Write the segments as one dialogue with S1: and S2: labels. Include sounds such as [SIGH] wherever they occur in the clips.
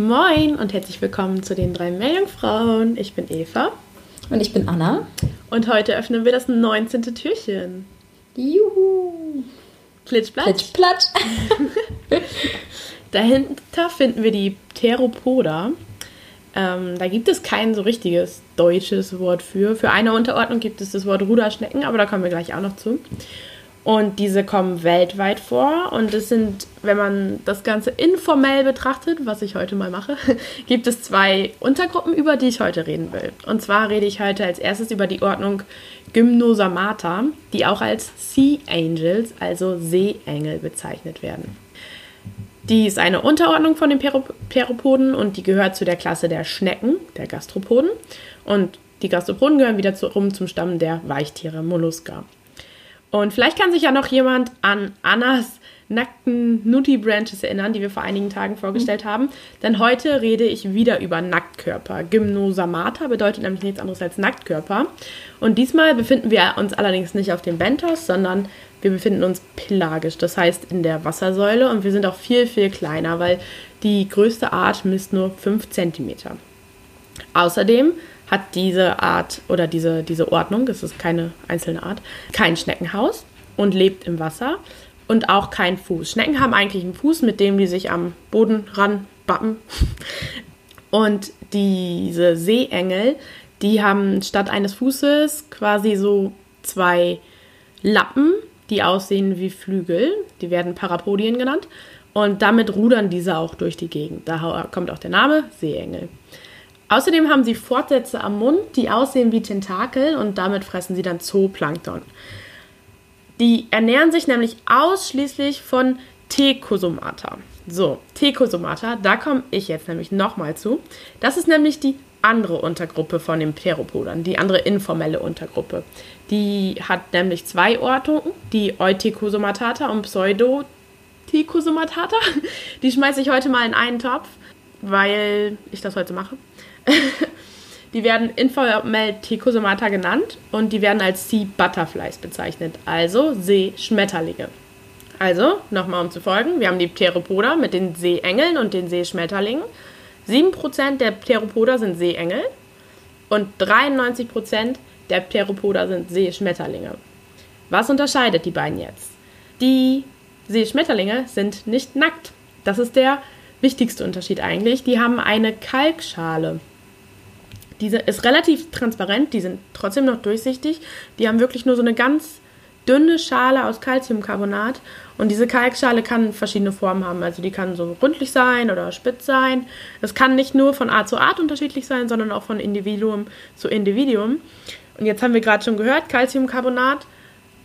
S1: Moin und herzlich willkommen zu den drei Meerjungfrauen. Ich bin Eva.
S2: Und ich bin Anna.
S1: Und heute öffnen wir das 19. Türchen.
S2: Juhu!
S1: Plitsch, platsch.
S2: Plitsch, platsch. [LAUGHS]
S1: Dahinter finden wir die Theropoda. Ähm, da gibt es kein so richtiges deutsches Wort für. Für eine Unterordnung gibt es das Wort Ruderschnecken, aber da kommen wir gleich auch noch zu. Und diese kommen weltweit vor. Und es sind, wenn man das Ganze informell betrachtet, was ich heute mal mache, [LAUGHS] gibt es zwei Untergruppen, über die ich heute reden will. Und zwar rede ich heute als erstes über die Ordnung Gymnosamata, die auch als Sea Angels, also Seeengel, bezeichnet werden. Die ist eine Unterordnung von den Theropoden und die gehört zu der Klasse der Schnecken, der Gastropoden. Und die Gastropoden gehören wiederum zum Stamm der Weichtiere, Molluska. Und vielleicht kann sich ja noch jemand an Annas nackten Nutty Branches erinnern, die wir vor einigen Tagen vorgestellt mhm. haben. Denn heute rede ich wieder über Nacktkörper. Gymnosamata bedeutet nämlich nichts anderes als Nacktkörper. Und diesmal befinden wir uns allerdings nicht auf dem Bentos, sondern wir befinden uns pelagisch, das heißt in der Wassersäule. Und wir sind auch viel, viel kleiner, weil die größte Art misst nur 5 cm. Außerdem hat diese Art oder diese, diese Ordnung, das ist keine einzelne Art, kein Schneckenhaus und lebt im Wasser und auch kein Fuß. Schnecken haben eigentlich einen Fuß, mit dem die sich am Boden ranbappen. Und diese Seeengel, die haben statt eines Fußes quasi so zwei Lappen, die aussehen wie Flügel. Die werden Parapodien genannt. Und damit rudern diese auch durch die Gegend. Da kommt auch der Name Seeengel. Außerdem haben sie Fortsätze am Mund, die aussehen wie Tentakel und damit fressen sie dann Zooplankton. Die ernähren sich nämlich ausschließlich von Thecosomata. So, Thecosomata, da komme ich jetzt nämlich nochmal zu. Das ist nämlich die andere Untergruppe von den Pteropodern, die andere informelle Untergruppe. Die hat nämlich zwei Ordnungen, die Euthecosomatata und Pseudothecosomatata. Die schmeiße ich heute mal in einen Topf, weil ich das heute mache. [LAUGHS] die werden informell Thecosomata genannt und die werden als Sea Butterflies bezeichnet, also Seeschmetterlinge. Also, nochmal um zu folgen, wir haben die Pteropoda mit den Seeengeln und den Seeschmetterlingen. 7% der Pteropoda sind Seeengel und 93% der Pteropoda sind Seeschmetterlinge. Was unterscheidet die beiden jetzt? Die Seeschmetterlinge sind nicht nackt. Das ist der wichtigste Unterschied eigentlich. Die haben eine Kalkschale. Diese ist relativ transparent, die sind trotzdem noch durchsichtig. Die haben wirklich nur so eine ganz dünne Schale aus Calciumcarbonat und diese Kalkschale kann verschiedene Formen haben. Also die kann so rundlich sein oder spitz sein. Das kann nicht nur von Art zu Art unterschiedlich sein, sondern auch von Individuum zu Individuum. Und jetzt haben wir gerade schon gehört, Calciumcarbonat.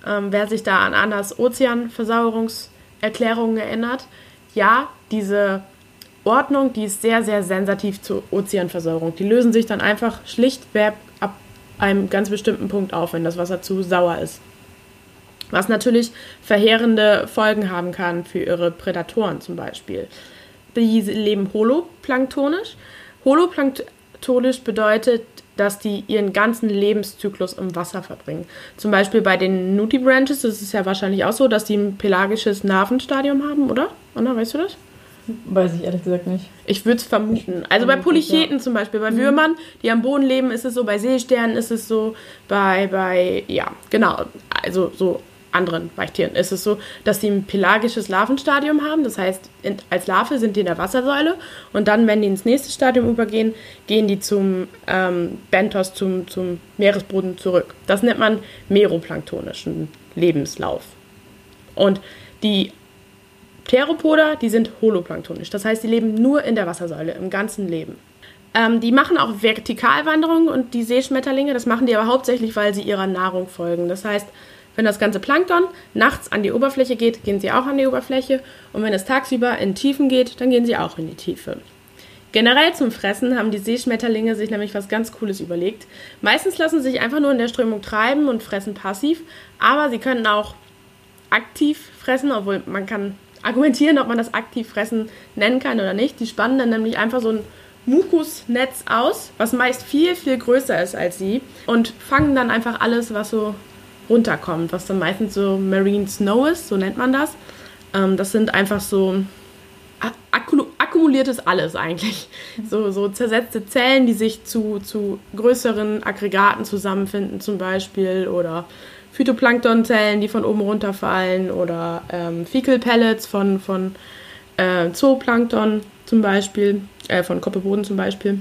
S1: Ähm, wer sich da an Annas Ozeanversauerungserklärungen erinnert, ja, diese Ordnung, die ist sehr, sehr sensitiv zur Ozeanversorgung. Die lösen sich dann einfach schlichtweg ab einem ganz bestimmten Punkt auf, wenn das Wasser zu sauer ist. Was natürlich verheerende Folgen haben kann für ihre Prädatoren zum Beispiel. Die leben holoplanktonisch. Holoplanktonisch bedeutet, dass die ihren ganzen Lebenszyklus im Wasser verbringen. Zum Beispiel bei den Nudibranches ist es ja wahrscheinlich auch so, dass die ein pelagisches Narvenstadium haben, oder? Anna, weißt du das?
S2: Weiß ich ehrlich gesagt nicht.
S1: Ich würde es vermuten. Also bei Polycheten ja. zum Beispiel, bei mhm. Würmern, die am Boden leben, ist es so, bei Seesternen ist es so, bei, bei, ja, genau, also so anderen Weichtieren ist es so, dass sie ein pelagisches Larvenstadium haben. Das heißt, in, als Larve sind die in der Wassersäule und dann, wenn die ins nächste Stadium übergehen, gehen die zum ähm, Bentos, zum, zum Meeresboden zurück. Das nennt man meroplanktonischen Lebenslauf. Und die Theropoda, die sind holoplanktonisch. Das heißt, die leben nur in der Wassersäule, im ganzen Leben. Ähm, die machen auch Vertikalwanderungen und die Seeschmetterlinge, das machen die aber hauptsächlich, weil sie ihrer Nahrung folgen. Das heißt, wenn das ganze Plankton nachts an die Oberfläche geht, gehen sie auch an die Oberfläche. Und wenn es tagsüber in Tiefen geht, dann gehen sie auch in die Tiefe. Generell zum Fressen haben die Seeschmetterlinge sich nämlich was ganz Cooles überlegt. Meistens lassen sie sich einfach nur in der Strömung treiben und fressen passiv, aber sie können auch aktiv fressen, obwohl man kann argumentieren, ob man das aktiv fressen nennen kann oder nicht. Die spannen dann nämlich einfach so ein Mukusnetz aus, was meist viel, viel größer ist als sie und fangen dann einfach alles, was so runterkommt, was dann meistens so Marine Snow ist, so nennt man das. Ähm, das sind einfach so Akku simuliert es alles eigentlich. So, so zersetzte Zellen, die sich zu, zu größeren Aggregaten zusammenfinden zum Beispiel oder Phytoplanktonzellen, die von oben runterfallen oder ähm, Fecal Pellets von, von äh, Zooplankton zum Beispiel, äh, von Koppelboden zum Beispiel.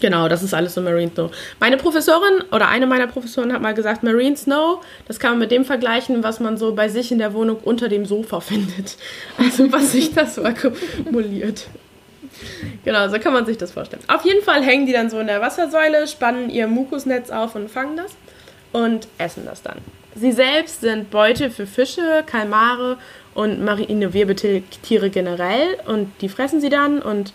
S1: Genau, das ist alles so Marine Snow. Meine Professorin oder eine meiner Professoren hat mal gesagt, Marine Snow, das kann man mit dem vergleichen, was man so bei sich in der Wohnung unter dem Sofa findet. [LAUGHS] Also was sich das so akkumuliert. Genau, so kann man sich das vorstellen. Auf jeden Fall hängen die dann so in der Wassersäule, spannen ihr Mukusnetz auf und fangen das und essen das dann. Sie selbst sind Beute für Fische, Kalmare und marine Wirbeltiere generell und die fressen sie dann und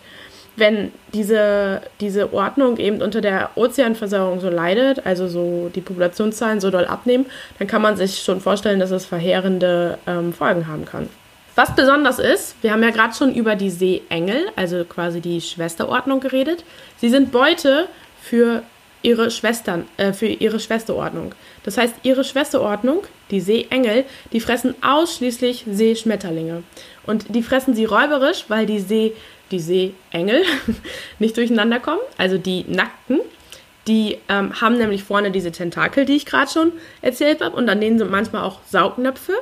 S1: wenn diese, diese Ordnung eben unter der Ozeanversorgung so leidet, also so die Populationszahlen so doll abnehmen, dann kann man sich schon vorstellen, dass es verheerende ähm, Folgen haben kann. Was besonders ist, wir haben ja gerade schon über die Seeengel, also quasi die Schwesterordnung geredet. Sie sind Beute für ihre Schwestern, äh, für ihre Schwesterordnung. Das heißt, ihre Schwesterordnung, die Seeengel, die fressen ausschließlich Seeschmetterlinge. Und die fressen sie räuberisch, weil die See die Seeengel [LAUGHS] nicht durcheinander kommen, also die Nackten. Die ähm, haben nämlich vorne diese Tentakel, die ich gerade schon erzählt habe, und an denen sind manchmal auch Saugnöpfe.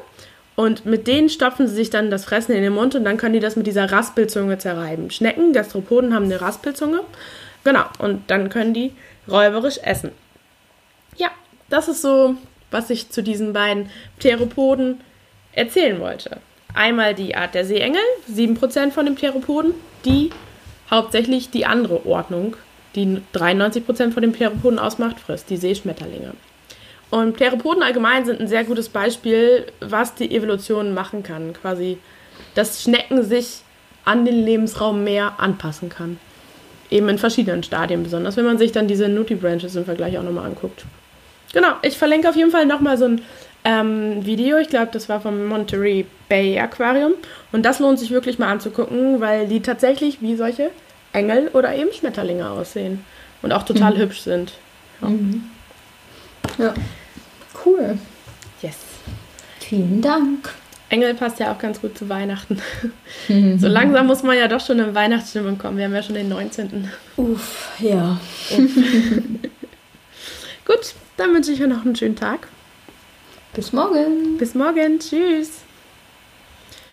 S1: Und mit denen stopfen sie sich dann das Fressen in den Mund und dann können die das mit dieser Raspelzunge zerreiben. Schnecken, Gastropoden haben eine Raspelzunge. Genau, und dann können die räuberisch essen. Ja, das ist so, was ich zu diesen beiden Theropoden erzählen wollte. Einmal die Art der Seeengel, 7% von dem Theropoden, die hauptsächlich die andere Ordnung, die 93% von den Theropoden ausmacht, frisst, die Seeschmetterlinge. Und Theropoden allgemein sind ein sehr gutes Beispiel, was die Evolution machen kann. Quasi, dass Schnecken sich an den Lebensraum mehr anpassen kann. Eben in verschiedenen Stadien, besonders wenn man sich dann diese Nutri-Branches im Vergleich auch nochmal anguckt. Genau, ich verlinke auf jeden Fall nochmal so ein ähm, Video. Ich glaube, das war vom Monterey Bay Aquarium. Und das lohnt sich wirklich mal anzugucken, weil die tatsächlich wie solche Engel oder eben Schmetterlinge aussehen. Und auch total mhm. hübsch sind.
S2: Ja. Mhm. ja. Cool.
S1: Yes.
S2: Vielen Dank.
S1: Engel passt ja auch ganz gut zu Weihnachten. Mhm. [LAUGHS] So langsam muss man ja doch schon in Weihnachtsstimmung kommen. Wir haben ja schon den 19.
S2: Uff, ja.
S1: Uff. [LAUGHS] gut, dann wünsche ich euch noch einen schönen Tag.
S2: Bis morgen.
S1: Bis morgen. Tschüss.